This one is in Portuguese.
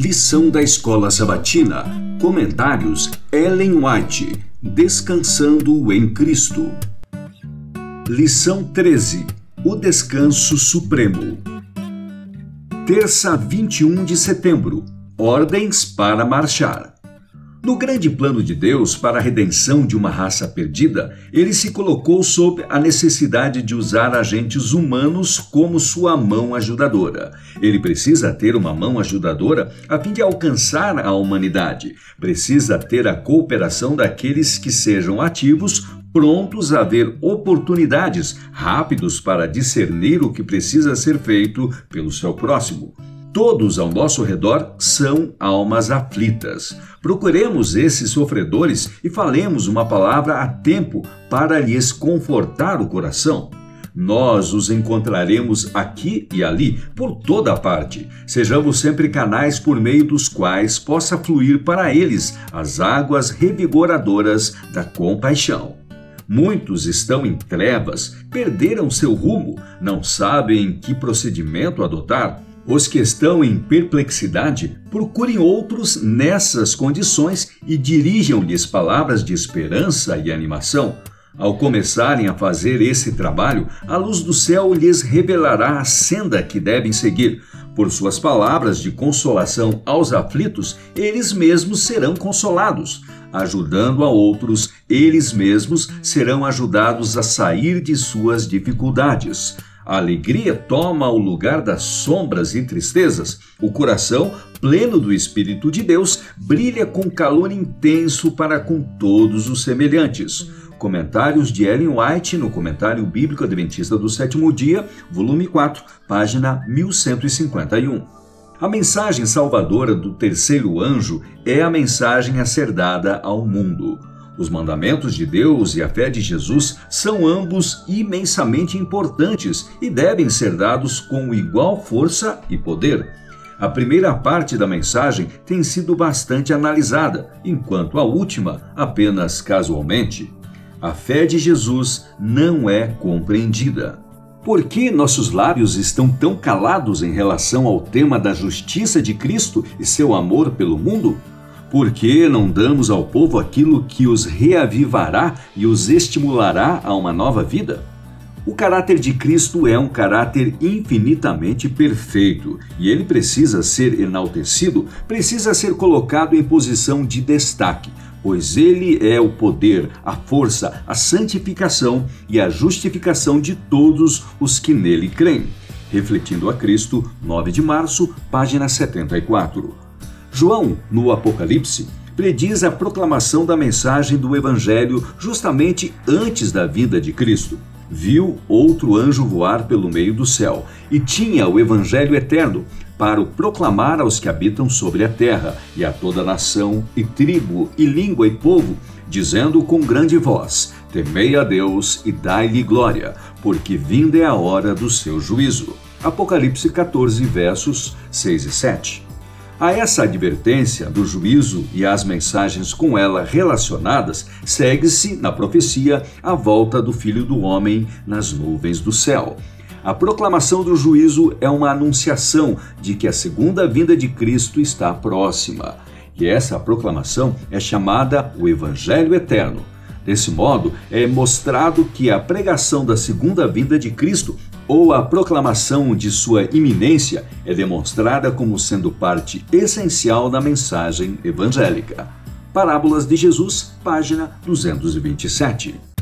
Lição da Escola Sabatina. Comentários Ellen White. Descansando em Cristo. Lição 13. O Descanso Supremo. Terça 21 de setembro. Ordens para marchar. No grande plano de Deus para a redenção de uma raça perdida, ele se colocou sob a necessidade de usar agentes humanos como sua mão ajudadora. Ele precisa ter uma mão ajudadora a fim de alcançar a humanidade. Precisa ter a cooperação daqueles que sejam ativos prontos a ver oportunidades, rápidos para discernir o que precisa ser feito pelo seu próximo. Todos ao nosso redor são almas aflitas. Procuremos esses sofredores e falemos uma palavra a tempo para lhes confortar o coração. Nós os encontraremos aqui e ali, por toda parte. Sejamos sempre canais por meio dos quais possa fluir para eles as águas revigoradoras da compaixão. Muitos estão em trevas, perderam seu rumo, não sabem que procedimento adotar. Os que estão em perplexidade procurem outros nessas condições e dirijam-lhes palavras de esperança e animação. Ao começarem a fazer esse trabalho, a luz do céu lhes revelará a senda que devem seguir. Por suas palavras de consolação aos aflitos, eles mesmos serão consolados. Ajudando a outros, eles mesmos serão ajudados a sair de suas dificuldades. A alegria toma o lugar das sombras e tristezas. O coração, pleno do Espírito de Deus, brilha com calor intenso para com todos os semelhantes. Comentários de Ellen White no Comentário Bíblico Adventista do Sétimo Dia, volume 4, página 1151. A mensagem salvadora do terceiro anjo é a mensagem a ser dada ao mundo. Os mandamentos de Deus e a fé de Jesus são ambos imensamente importantes e devem ser dados com igual força e poder. A primeira parte da mensagem tem sido bastante analisada, enquanto a última apenas casualmente. A fé de Jesus não é compreendida. Por que nossos lábios estão tão calados em relação ao tema da justiça de Cristo e seu amor pelo mundo? Por que não damos ao povo aquilo que os reavivará e os estimulará a uma nova vida? O caráter de Cristo é um caráter infinitamente perfeito e ele precisa ser enaltecido, precisa ser colocado em posição de destaque, pois ele é o poder, a força, a santificação e a justificação de todos os que nele creem. Refletindo a Cristo, 9 de março, página 74. João, no Apocalipse, prediz a proclamação da mensagem do Evangelho justamente antes da vinda de Cristo. Viu outro anjo voar pelo meio do céu e tinha o Evangelho eterno para o proclamar aos que habitam sobre a terra e a toda nação e tribo e língua e povo, dizendo com grande voz: Temei a Deus e dai-lhe glória, porque vinda é a hora do seu juízo. Apocalipse 14, versos 6 e 7. A essa advertência do juízo e as mensagens com ela relacionadas, segue-se, na profecia, a volta do Filho do Homem nas nuvens do céu. A proclamação do juízo é uma anunciação de que a segunda vinda de Cristo está próxima. E essa proclamação é chamada o Evangelho Eterno. Desse modo, é mostrado que a pregação da segunda vinda de Cristo ou a proclamação de sua iminência é demonstrada como sendo parte essencial da mensagem evangélica. Parábolas de Jesus, página 227.